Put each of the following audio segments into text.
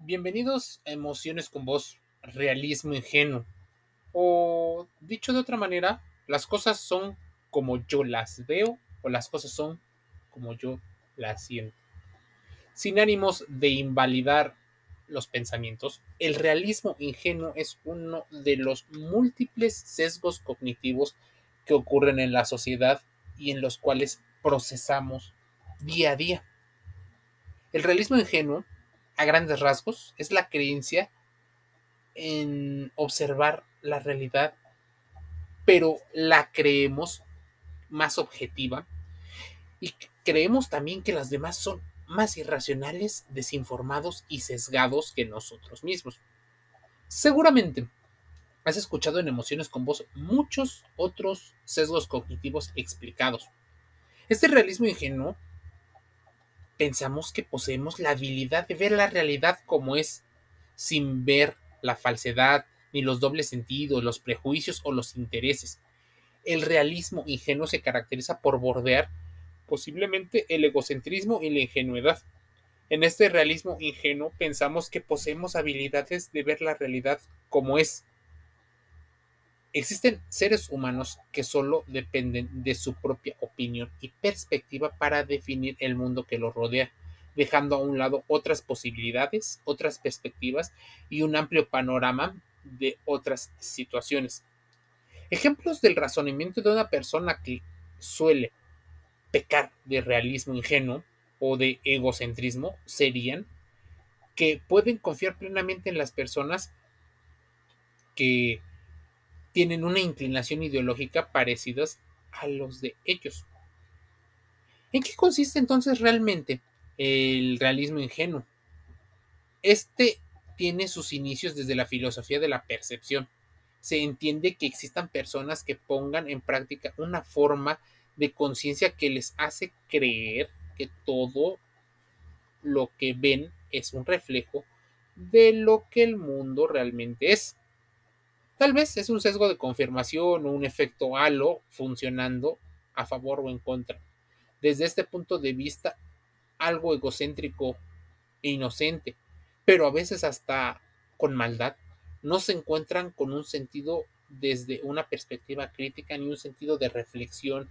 Bienvenidos a Emociones con Voz, Realismo Ingenuo. O dicho de otra manera, las cosas son como yo las veo o las cosas son como yo las siento. Sin ánimos de invalidar los pensamientos, el realismo ingenuo es uno de los múltiples sesgos cognitivos que ocurren en la sociedad y en los cuales procesamos día a día. El realismo ingenuo a grandes rasgos, es la creencia en observar la realidad, pero la creemos más objetiva y creemos también que las demás son más irracionales, desinformados y sesgados que nosotros mismos. Seguramente has escuchado en Emociones con Voz muchos otros sesgos cognitivos explicados. Este realismo ingenuo pensamos que poseemos la habilidad de ver la realidad como es, sin ver la falsedad, ni los dobles sentidos, los prejuicios o los intereses. El realismo ingenuo se caracteriza por bordear posiblemente el egocentrismo y la ingenuidad. En este realismo ingenuo pensamos que poseemos habilidades de ver la realidad como es, Existen seres humanos que solo dependen de su propia opinión y perspectiva para definir el mundo que los rodea, dejando a un lado otras posibilidades, otras perspectivas y un amplio panorama de otras situaciones. Ejemplos del razonamiento de una persona que suele pecar de realismo ingenuo o de egocentrismo serían que pueden confiar plenamente en las personas que tienen una inclinación ideológica parecidas a los de ellos. ¿En qué consiste entonces realmente el realismo ingenuo? Este tiene sus inicios desde la filosofía de la percepción. Se entiende que existan personas que pongan en práctica una forma de conciencia que les hace creer que todo lo que ven es un reflejo de lo que el mundo realmente es. Tal vez es un sesgo de confirmación o un efecto halo funcionando a favor o en contra. Desde este punto de vista, algo egocéntrico e inocente, pero a veces hasta con maldad, no se encuentran con un sentido desde una perspectiva crítica ni un sentido de reflexión.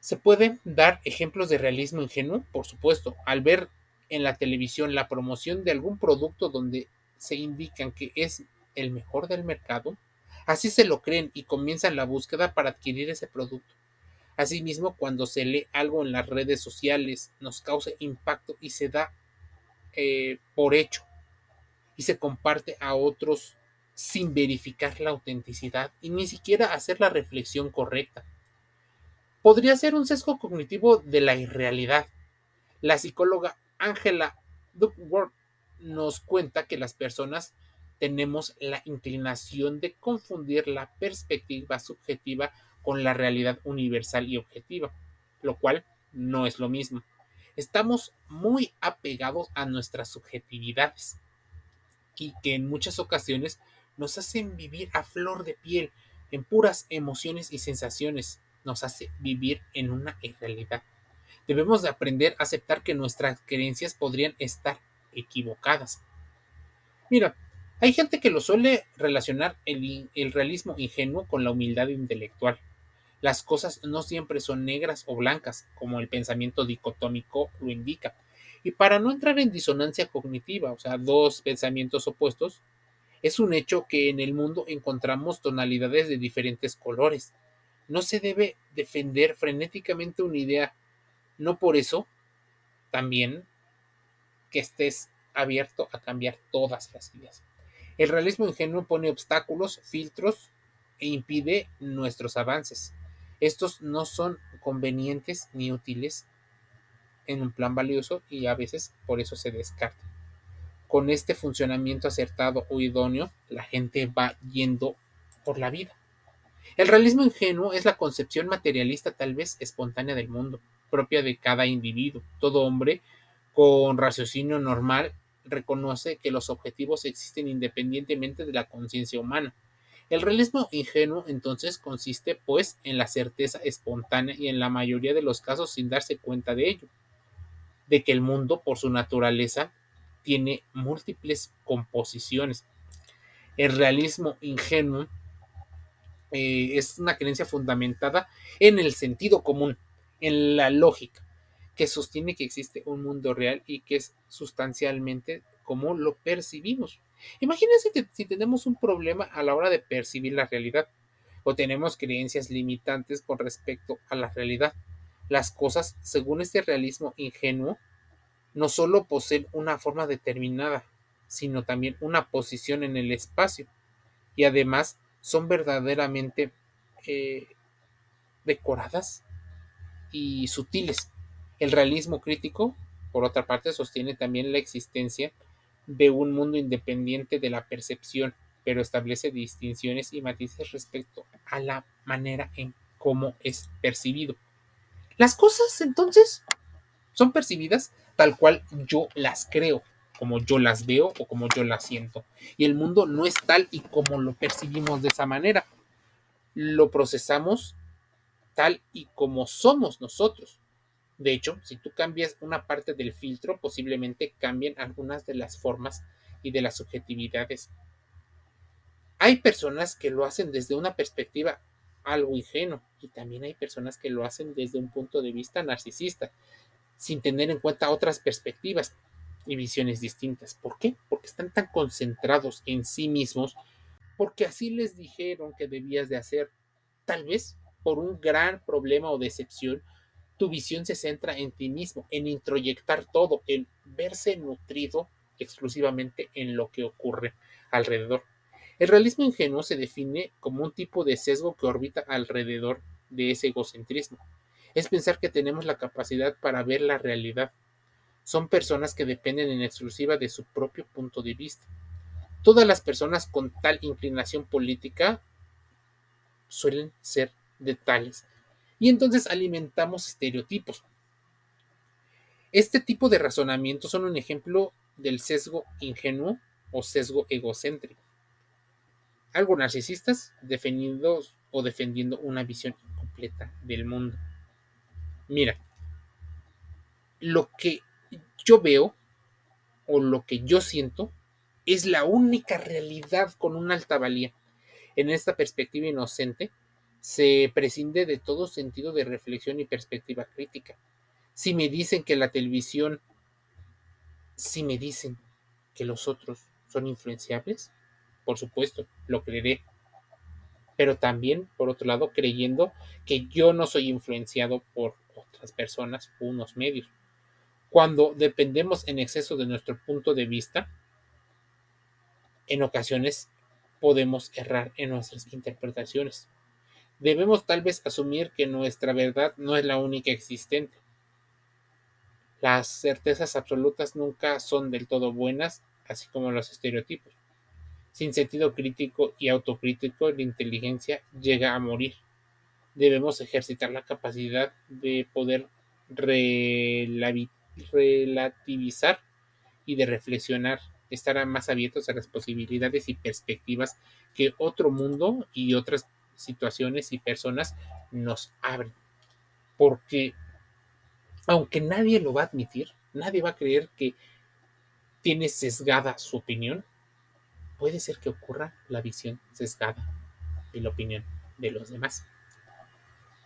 Se pueden dar ejemplos de realismo ingenuo, por supuesto, al ver en la televisión la promoción de algún producto donde se indican que es el mejor del mercado, así se lo creen y comienzan la búsqueda para adquirir ese producto. Asimismo, cuando se lee algo en las redes sociales, nos causa impacto y se da eh, por hecho y se comparte a otros sin verificar la autenticidad y ni siquiera hacer la reflexión correcta. Podría ser un sesgo cognitivo de la irrealidad. La psicóloga Angela Duckworth nos cuenta que las personas tenemos la inclinación de confundir la perspectiva subjetiva con la realidad universal y objetiva, lo cual no es lo mismo. Estamos muy apegados a nuestras subjetividades y que en muchas ocasiones nos hacen vivir a flor de piel, en puras emociones y sensaciones, nos hace vivir en una irrealidad. Debemos de aprender a aceptar que nuestras creencias podrían estar equivocadas. Mira, hay gente que lo suele relacionar el, realismo ingenuo con la humildad intelectual. Las cosas no siempre son negras o blancas, como el pensamiento dicotómico lo indica. Y para no entrar en disonancia cognitiva, o sea, dos pensamientos opuestos, es un hecho que en el mundo encontramos tonalidades de diferentes colores. No se debe defender frenéticamente una idea. No por eso, también que estés abierto a cambiar todas las ideas. El realismo ingenuo pone obstáculos, filtros e impide nuestros avances. Estos no son convenientes ni útiles en un plan valioso y a veces por eso se descartan. Con este funcionamiento acertado o idóneo, la gente va yendo por la vida. El realismo ingenuo es la concepción materialista tal vez espontánea del mundo, propia de cada individuo. Todo hombre con raciocinio normal reconoce que los objetivos existen independientemente de la conciencia humana. El realismo ingenuo entonces consiste pues en la certeza espontánea y en la mayoría de los casos sin darse cuenta de ello, de que el mundo por su naturaleza tiene múltiples composiciones. El realismo ingenuo eh, es una creencia fundamentada en el sentido común, en la lógica, que sostiene que existe un mundo real y que es sustancialmente como lo percibimos. Imagínense si tenemos un problema a la hora de percibir la realidad o tenemos creencias limitantes con respecto a la realidad. Las cosas, según este realismo ingenuo, no solo poseen una forma determinada, sino también una posición en el espacio y además son verdaderamente eh, decoradas y sutiles. El realismo crítico, por otra parte, sostiene también la existencia de un mundo independiente de la percepción, pero establece distinciones y matices respecto a la manera en cómo es percibido. Las cosas entonces son percibidas tal cual yo las creo, como yo las veo o como yo las siento. Y el mundo no es tal y como lo percibimos de esa manera. Lo procesamos tal y como somos nosotros. De hecho, si tú cambias una parte del filtro, posiblemente cambien algunas de las formas y de las subjetividades. Hay personas que lo hacen desde una perspectiva algo ingenuo y también hay personas que lo hacen desde un punto de vista narcisista, sin tener en cuenta otras perspectivas y visiones distintas. ¿Por qué? Porque están tan concentrados en sí mismos, porque así les dijeron que debías de hacer. Tal vez por un gran problema o decepción, tu visión se centra en ti mismo, en introyectar todo, en verse nutrido exclusivamente en lo que ocurre alrededor. El realismo ingenuo se define como un tipo de sesgo que orbita alrededor de ese egocentrismo. Es pensar que tenemos la capacidad para ver la realidad. Son personas que dependen en exclusiva de su propio punto de vista. Todas las personas con tal inclinación política suelen ser de tales. Y entonces alimentamos estereotipos. Este tipo de razonamientos son un ejemplo del sesgo ingenuo o sesgo egocéntrico. Algo narcisistas defendiendo o defendiendo una visión incompleta del mundo. Mira, lo que yo veo o lo que yo siento es la única realidad con una alta valía. En esta perspectiva inocente se prescinde de todo sentido de reflexión y perspectiva crítica. Si me dicen que la televisión, si me dicen que los otros son influenciables, por supuesto, lo creeré. Pero también, por otro lado, creyendo que yo no soy influenciado por otras personas o unos medios. Cuando dependemos en exceso de nuestro punto de vista, en ocasiones podemos errar en nuestras interpretaciones. Debemos tal vez asumir que nuestra verdad no es la única existente. Las certezas absolutas nunca son del todo buenas, así como los estereotipos. Sin sentido crítico y autocrítico, la inteligencia llega a morir. Debemos ejercitar la capacidad de poder relativizar y de reflexionar, estar más abiertos a las posibilidades y perspectivas que otro mundo y otras situaciones y personas nos abren. Porque aunque nadie lo va a admitir, nadie va a creer que tiene sesgada su opinión, puede ser que ocurra la visión sesgada de la opinión de los demás.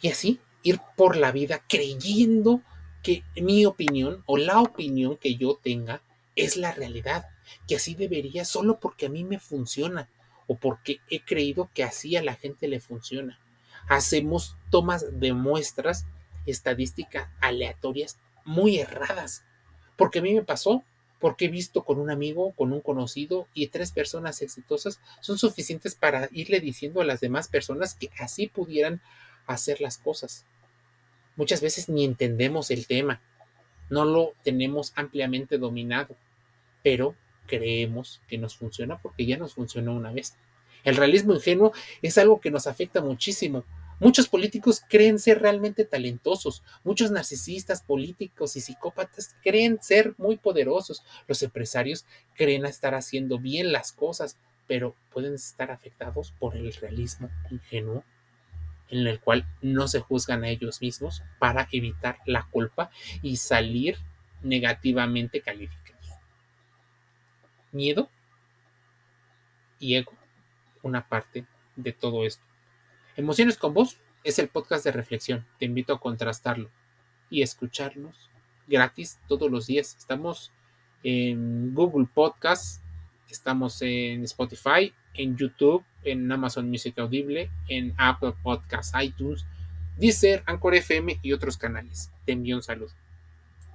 Y así ir por la vida creyendo que mi opinión o la opinión que yo tenga es la realidad, que así debería solo porque a mí me funciona o porque he creído que así a la gente le funciona. Hacemos tomas de muestras estadísticas aleatorias muy erradas, porque a mí me pasó porque he visto con un amigo, con un conocido y tres personas exitosas son suficientes para irle diciendo a las demás personas que así pudieran hacer las cosas. Muchas veces ni entendemos el tema, no lo tenemos ampliamente dominado, pero creemos que nos funciona porque ya nos funcionó una vez. El realismo ingenuo es algo que nos afecta muchísimo Muchos políticos creen ser realmente talentosos, muchos narcisistas, políticos y psicópatas creen ser muy poderosos, los empresarios creen estar haciendo bien las cosas, pero pueden estar afectados por el realismo ingenuo en el cual no se juzgan a ellos mismos para evitar la culpa y salir negativamente calificados. Miedo y ego una parte de todo esto. Emociones con vos es el podcast de reflexión. Te invito a contrastarlo y escucharnos gratis todos los días. Estamos en Google Podcast, estamos en Spotify, en YouTube, en Amazon Music Audible, en Apple Podcasts, iTunes, Deezer, Anchor FM y otros canales. Te envío un saludo.